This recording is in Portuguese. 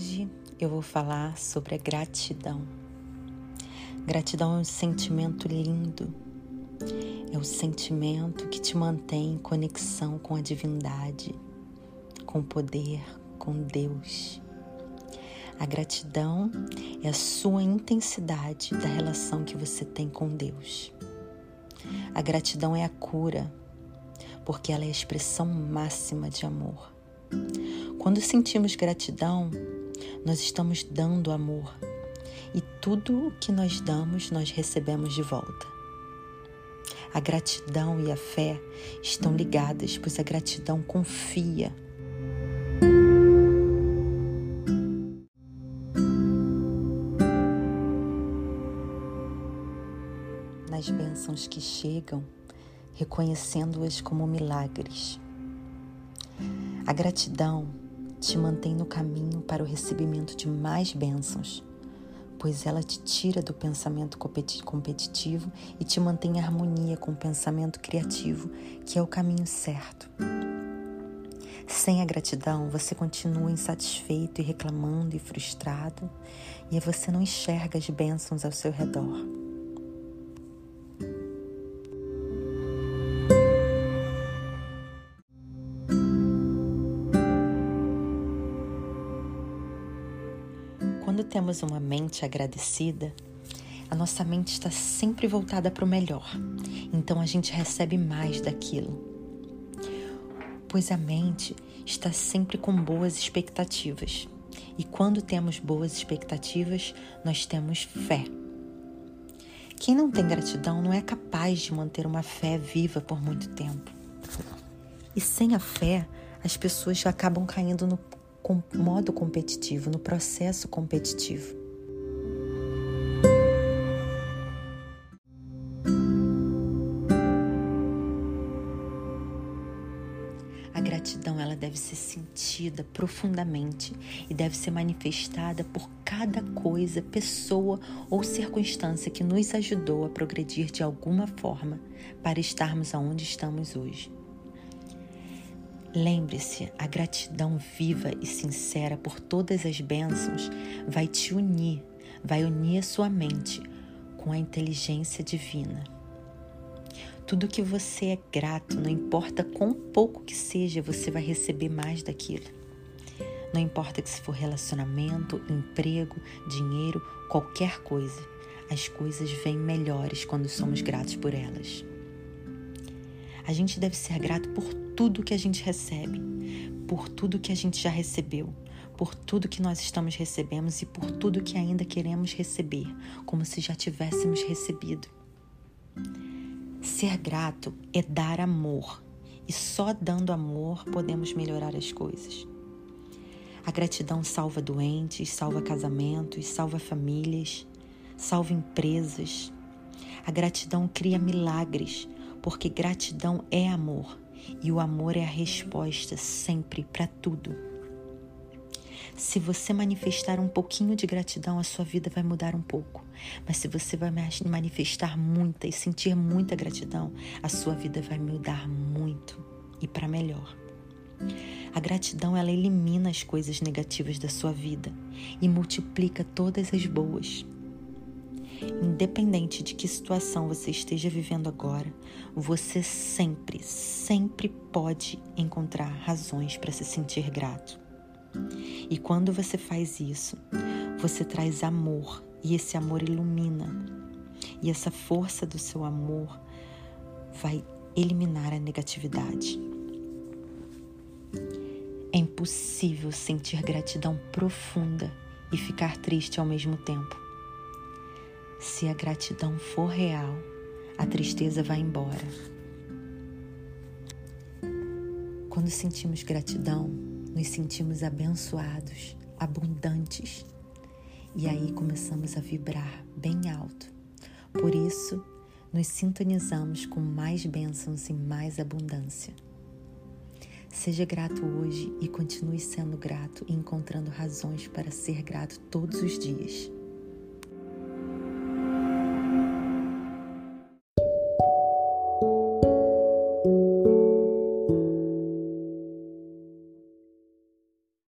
Hoje eu vou falar sobre a gratidão. Gratidão é um sentimento lindo. É o sentimento que te mantém em conexão com a divindade, com o poder, com Deus. A gratidão é a sua intensidade da relação que você tem com Deus. A gratidão é a cura, porque ela é a expressão máxima de amor. Quando sentimos gratidão, nós estamos dando amor e tudo o que nós damos, nós recebemos de volta. A gratidão e a fé estão ligadas, pois a gratidão confia nas bênçãos que chegam, reconhecendo-as como milagres. A gratidão te mantém no caminho para o recebimento de mais bênçãos, pois ela te tira do pensamento competitivo e te mantém em harmonia com o pensamento criativo, que é o caminho certo. Sem a gratidão, você continua insatisfeito e reclamando e frustrado, e você não enxerga as bênçãos ao seu redor. Quando temos uma mente agradecida, a nossa mente está sempre voltada para o melhor, então a gente recebe mais daquilo. Pois a mente está sempre com boas expectativas, e quando temos boas expectativas, nós temos fé. Quem não tem gratidão não é capaz de manter uma fé viva por muito tempo. E sem a fé, as pessoas acabam caindo no modo competitivo, no processo competitivo. A gratidão ela deve ser sentida profundamente e deve ser manifestada por cada coisa, pessoa ou circunstância que nos ajudou a progredir de alguma forma para estarmos aonde estamos hoje. Lembre-se, a gratidão viva e sincera por todas as bênçãos vai te unir, vai unir a sua mente com a inteligência divina. Tudo que você é grato, não importa quão pouco que seja, você vai receber mais daquilo. Não importa que se for relacionamento, emprego, dinheiro, qualquer coisa, as coisas vêm melhores quando somos gratos por elas. A gente deve ser grato por tudo que a gente recebe, por tudo que a gente já recebeu, por tudo que nós estamos recebendo e por tudo que ainda queremos receber, como se já tivéssemos recebido. Ser grato é dar amor, e só dando amor podemos melhorar as coisas. A gratidão salva doentes, salva casamentos, salva famílias, salva empresas. A gratidão cria milagres, porque gratidão é amor e o amor é a resposta sempre para tudo. Se você manifestar um pouquinho de gratidão, a sua vida vai mudar um pouco. Mas se você vai manifestar muita e sentir muita gratidão, a sua vida vai mudar muito e para melhor. A gratidão ela elimina as coisas negativas da sua vida e multiplica todas as boas. Independente de que situação você esteja vivendo agora, você sempre, sempre pode encontrar razões para se sentir grato. E quando você faz isso, você traz amor e esse amor ilumina. E essa força do seu amor vai eliminar a negatividade. É impossível sentir gratidão profunda e ficar triste ao mesmo tempo. Se a gratidão for real, a tristeza vai embora. Quando sentimos gratidão, nos sentimos abençoados, abundantes. E aí começamos a vibrar bem alto. Por isso, nos sintonizamos com mais bênçãos e mais abundância. Seja grato hoje e continue sendo grato e encontrando razões para ser grato todos os dias.